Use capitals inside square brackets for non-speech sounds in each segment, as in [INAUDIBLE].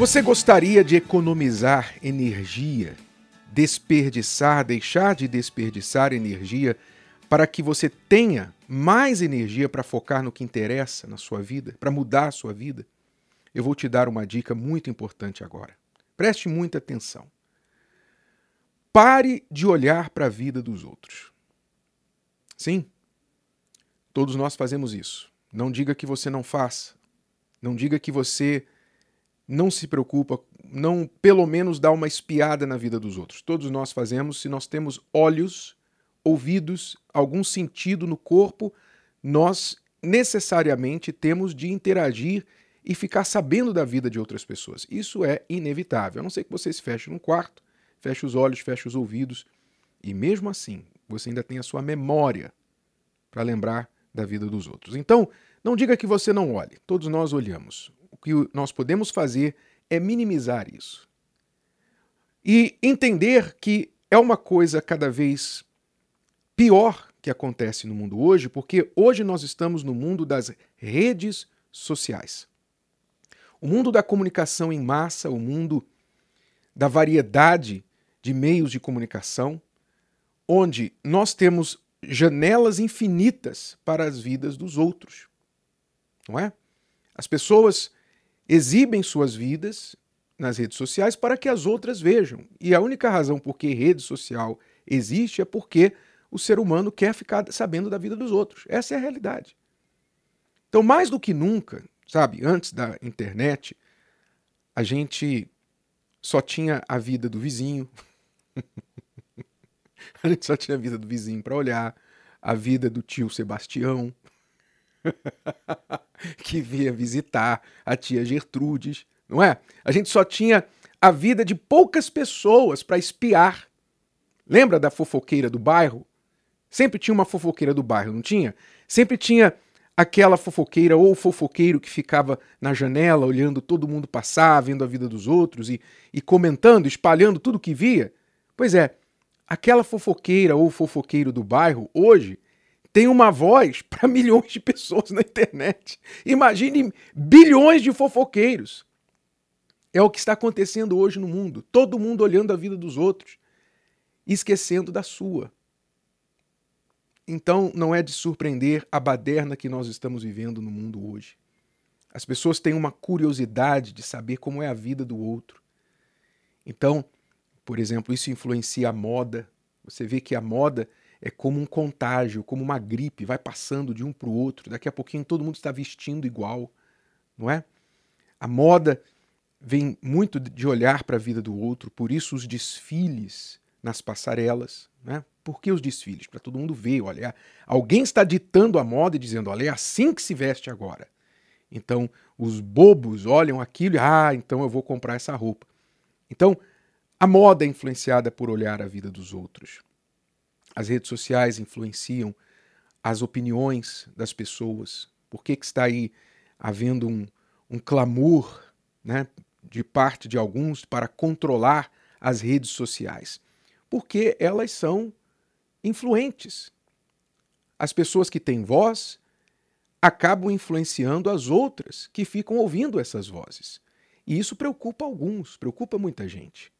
Você gostaria de economizar energia, desperdiçar, deixar de desperdiçar energia para que você tenha mais energia para focar no que interessa na sua vida, para mudar a sua vida? Eu vou te dar uma dica muito importante agora. Preste muita atenção. Pare de olhar para a vida dos outros. Sim, todos nós fazemos isso. Não diga que você não faça. Não diga que você não se preocupa, não pelo menos dá uma espiada na vida dos outros. Todos nós fazemos, se nós temos olhos, ouvidos, algum sentido no corpo, nós necessariamente temos de interagir e ficar sabendo da vida de outras pessoas. Isso é inevitável. A não ser que você se feche num quarto, feche os olhos, feche os ouvidos, e mesmo assim você ainda tem a sua memória para lembrar da vida dos outros. Então, não diga que você não olhe. Todos nós olhamos que nós podemos fazer é minimizar isso. E entender que é uma coisa cada vez pior que acontece no mundo hoje, porque hoje nós estamos no mundo das redes sociais. O mundo da comunicação em massa, o mundo da variedade de meios de comunicação, onde nós temos janelas infinitas para as vidas dos outros. Não é? As pessoas exibem suas vidas nas redes sociais para que as outras vejam. E a única razão por que rede social existe é porque o ser humano quer ficar sabendo da vida dos outros. Essa é a realidade. Então, mais do que nunca, sabe, antes da internet, a gente só tinha a vida do vizinho. [LAUGHS] a gente só tinha a vida do vizinho para olhar, a vida do tio Sebastião, [LAUGHS] que vinha visitar a tia Gertrudes, não é? A gente só tinha a vida de poucas pessoas para espiar. Lembra da fofoqueira do bairro? Sempre tinha uma fofoqueira do bairro, não tinha? Sempre tinha aquela fofoqueira ou fofoqueiro que ficava na janela olhando todo mundo passar, vendo a vida dos outros e, e comentando, espalhando tudo que via. Pois é, aquela fofoqueira ou fofoqueiro do bairro, hoje, tem uma voz [LAUGHS] para milhões de pessoas na internet. Imagine bilhões de fofoqueiros. É o que está acontecendo hoje no mundo. Todo mundo olhando a vida dos outros, esquecendo da sua. Então, não é de surpreender a baderna que nós estamos vivendo no mundo hoje. As pessoas têm uma curiosidade de saber como é a vida do outro. Então, por exemplo, isso influencia a moda. Você vê que a moda é como um contágio, como uma gripe, vai passando de um para o outro. Daqui a pouquinho todo mundo está vestindo igual, não é? A moda vem muito de olhar para a vida do outro, por isso os desfiles nas passarelas, né? Por que os desfiles? Para todo mundo ver, olha, alguém está ditando a moda e dizendo, olha, é assim que se veste agora. Então, os bobos olham aquilo e, ah, então eu vou comprar essa roupa. Então, a moda é influenciada por olhar a vida dos outros. As redes sociais influenciam as opiniões das pessoas. Por que, que está aí havendo um, um clamor né, de parte de alguns para controlar as redes sociais? Porque elas são influentes. As pessoas que têm voz acabam influenciando as outras que ficam ouvindo essas vozes. E isso preocupa alguns, preocupa muita gente.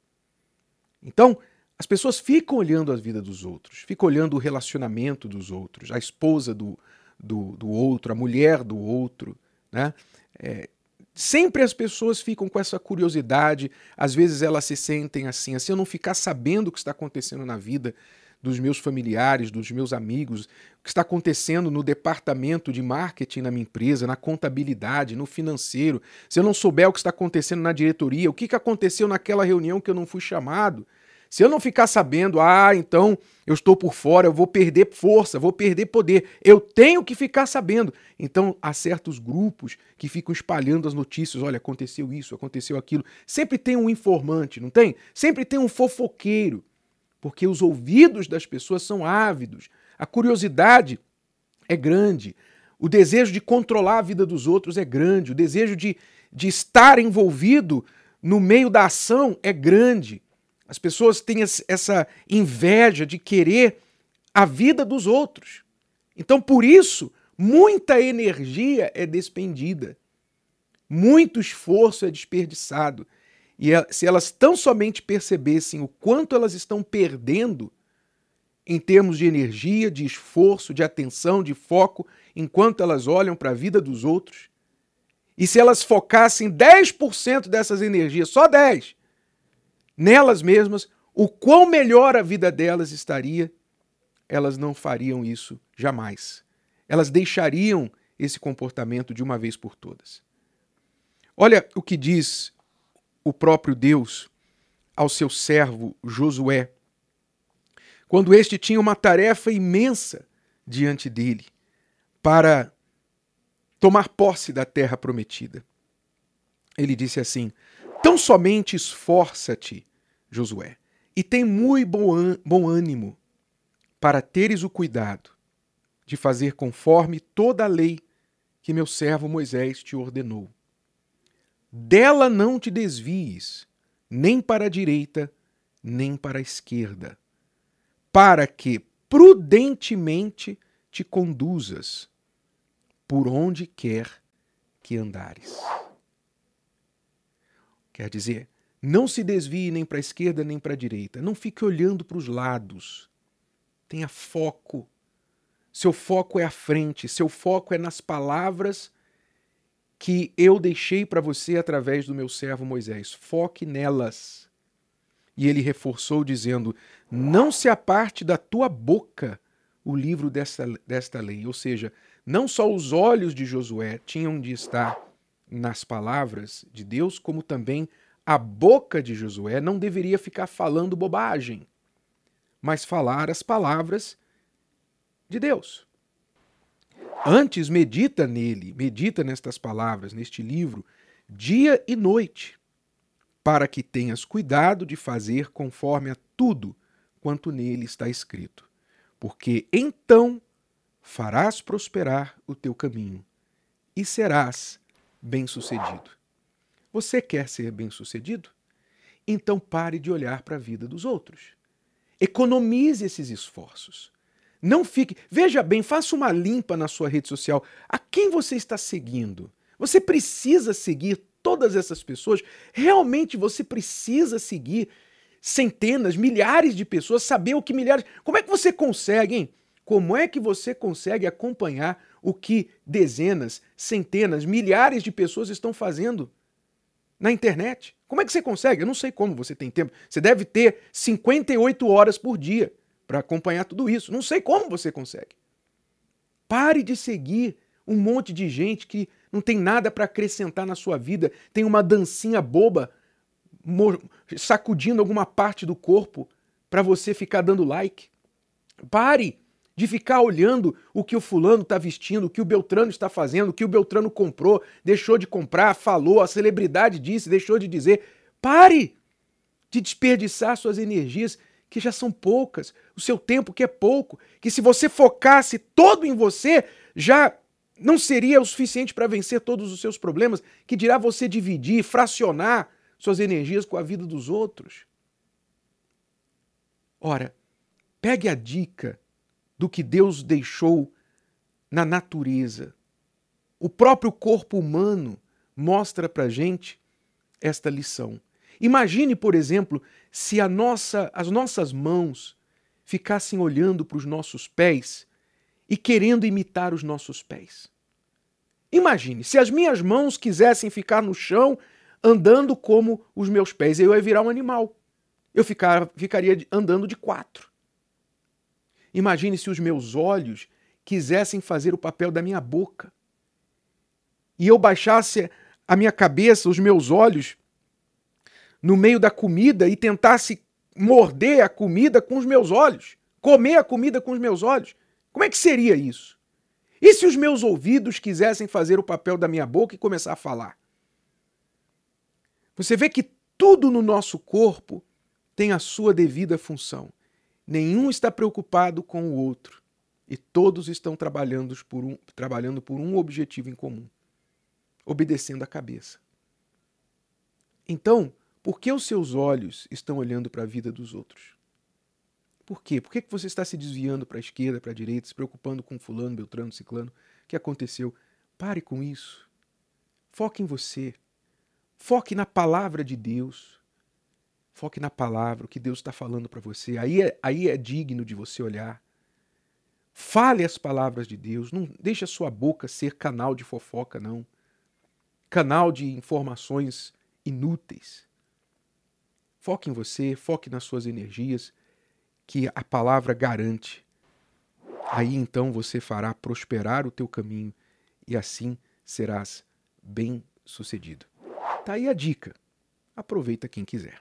Então, as pessoas ficam olhando a vida dos outros, ficam olhando o relacionamento dos outros, a esposa do, do, do outro, a mulher do outro. Né? É, sempre as pessoas ficam com essa curiosidade, às vezes elas se sentem assim, assim, eu não ficar sabendo o que está acontecendo na vida dos meus familiares, dos meus amigos, o que está acontecendo no departamento de marketing na minha empresa, na contabilidade, no financeiro, se eu não souber o que está acontecendo na diretoria, o que, que aconteceu naquela reunião que eu não fui chamado, se eu não ficar sabendo, ah, então eu estou por fora, eu vou perder força, vou perder poder. Eu tenho que ficar sabendo. Então, há certos grupos que ficam espalhando as notícias: olha, aconteceu isso, aconteceu aquilo. Sempre tem um informante, não tem? Sempre tem um fofoqueiro. Porque os ouvidos das pessoas são ávidos. A curiosidade é grande. O desejo de controlar a vida dos outros é grande. O desejo de, de estar envolvido no meio da ação é grande. As pessoas têm essa inveja de querer a vida dos outros. Então, por isso, muita energia é despendida muito esforço é desperdiçado. E é, se elas tão somente percebessem o quanto elas estão perdendo em termos de energia, de esforço, de atenção, de foco, enquanto elas olham para a vida dos outros, e se elas focassem 10% dessas energias, só 10, nelas mesmas, o quão melhor a vida delas estaria, elas não fariam isso jamais. Elas deixariam esse comportamento de uma vez por todas. Olha o que diz o próprio Deus ao seu servo Josué, quando este tinha uma tarefa imensa diante dele para tomar posse da terra prometida. Ele disse assim: Tão somente esforça-te, Josué, e tem muito bom ânimo para teres o cuidado de fazer conforme toda a lei que meu servo Moisés te ordenou. Dela não te desvies, nem para a direita, nem para a esquerda, para que prudentemente te conduzas por onde quer que andares. Quer dizer, não se desvie nem para a esquerda nem para a direita, não fique olhando para os lados. Tenha foco. Seu foco é à frente, seu foco é nas palavras que eu deixei para você através do meu servo Moisés. Foque nelas. E ele reforçou, dizendo: Não se aparte da tua boca o livro desta, desta lei. Ou seja, não só os olhos de Josué tinham de estar nas palavras de Deus, como também a boca de Josué não deveria ficar falando bobagem, mas falar as palavras de Deus. Antes, medita nele, medita nestas palavras, neste livro, dia e noite, para que tenhas cuidado de fazer conforme a tudo quanto nele está escrito. Porque então farás prosperar o teu caminho e serás bem-sucedido. Você quer ser bem-sucedido? Então pare de olhar para a vida dos outros. Economize esses esforços. Não fique. Veja bem, faça uma limpa na sua rede social. A quem você está seguindo? Você precisa seguir todas essas pessoas? Realmente você precisa seguir centenas, milhares de pessoas, saber o que milhares. Como é que você consegue, hein? Como é que você consegue acompanhar o que dezenas, centenas, milhares de pessoas estão fazendo na internet? Como é que você consegue? Eu não sei como você tem tempo. Você deve ter 58 horas por dia para acompanhar tudo isso. Não sei como você consegue. Pare de seguir um monte de gente que não tem nada para acrescentar na sua vida, tem uma dancinha boba sacudindo alguma parte do corpo para você ficar dando like. Pare de ficar olhando o que o fulano está vestindo, o que o Beltrano está fazendo, o que o Beltrano comprou, deixou de comprar, falou, a celebridade disse, deixou de dizer. Pare de desperdiçar suas energias que já são poucas, o seu tempo que é pouco, que se você focasse todo em você, já não seria o suficiente para vencer todos os seus problemas, que dirá você dividir, fracionar suas energias com a vida dos outros. Ora, pegue a dica do que Deus deixou na natureza. O próprio corpo humano mostra para gente esta lição. Imagine, por exemplo, se nossa, as nossas mãos ficassem olhando para os nossos pés e querendo imitar os nossos pés. Imagine, se as minhas mãos quisessem ficar no chão andando como os meus pés, eu ia virar um animal. Eu ficar, ficaria andando de quatro. Imagine se os meus olhos quisessem fazer o papel da minha boca. E eu baixasse a minha cabeça, os meus olhos, no meio da comida e tentasse morder a comida com os meus olhos, comer a comida com os meus olhos, como é que seria isso? E se os meus ouvidos quisessem fazer o papel da minha boca e começar a falar? Você vê que tudo no nosso corpo tem a sua devida função. Nenhum está preocupado com o outro e todos estão trabalhando por um, trabalhando por um objetivo em comum, obedecendo a cabeça. Então, por que os seus olhos estão olhando para a vida dos outros? Por quê? Por que você está se desviando para a esquerda, para a direita, se preocupando com fulano, beltrano, ciclano? O que aconteceu? Pare com isso. Foque em você. Foque na palavra de Deus. Foque na palavra, o que Deus está falando para você. Aí é, aí é digno de você olhar. Fale as palavras de Deus. Não deixe a sua boca ser canal de fofoca, não. Canal de informações inúteis. Foque em você, foque nas suas energias, que a palavra garante. Aí então você fará prosperar o teu caminho e assim serás bem sucedido. Tá aí a dica. Aproveita quem quiser.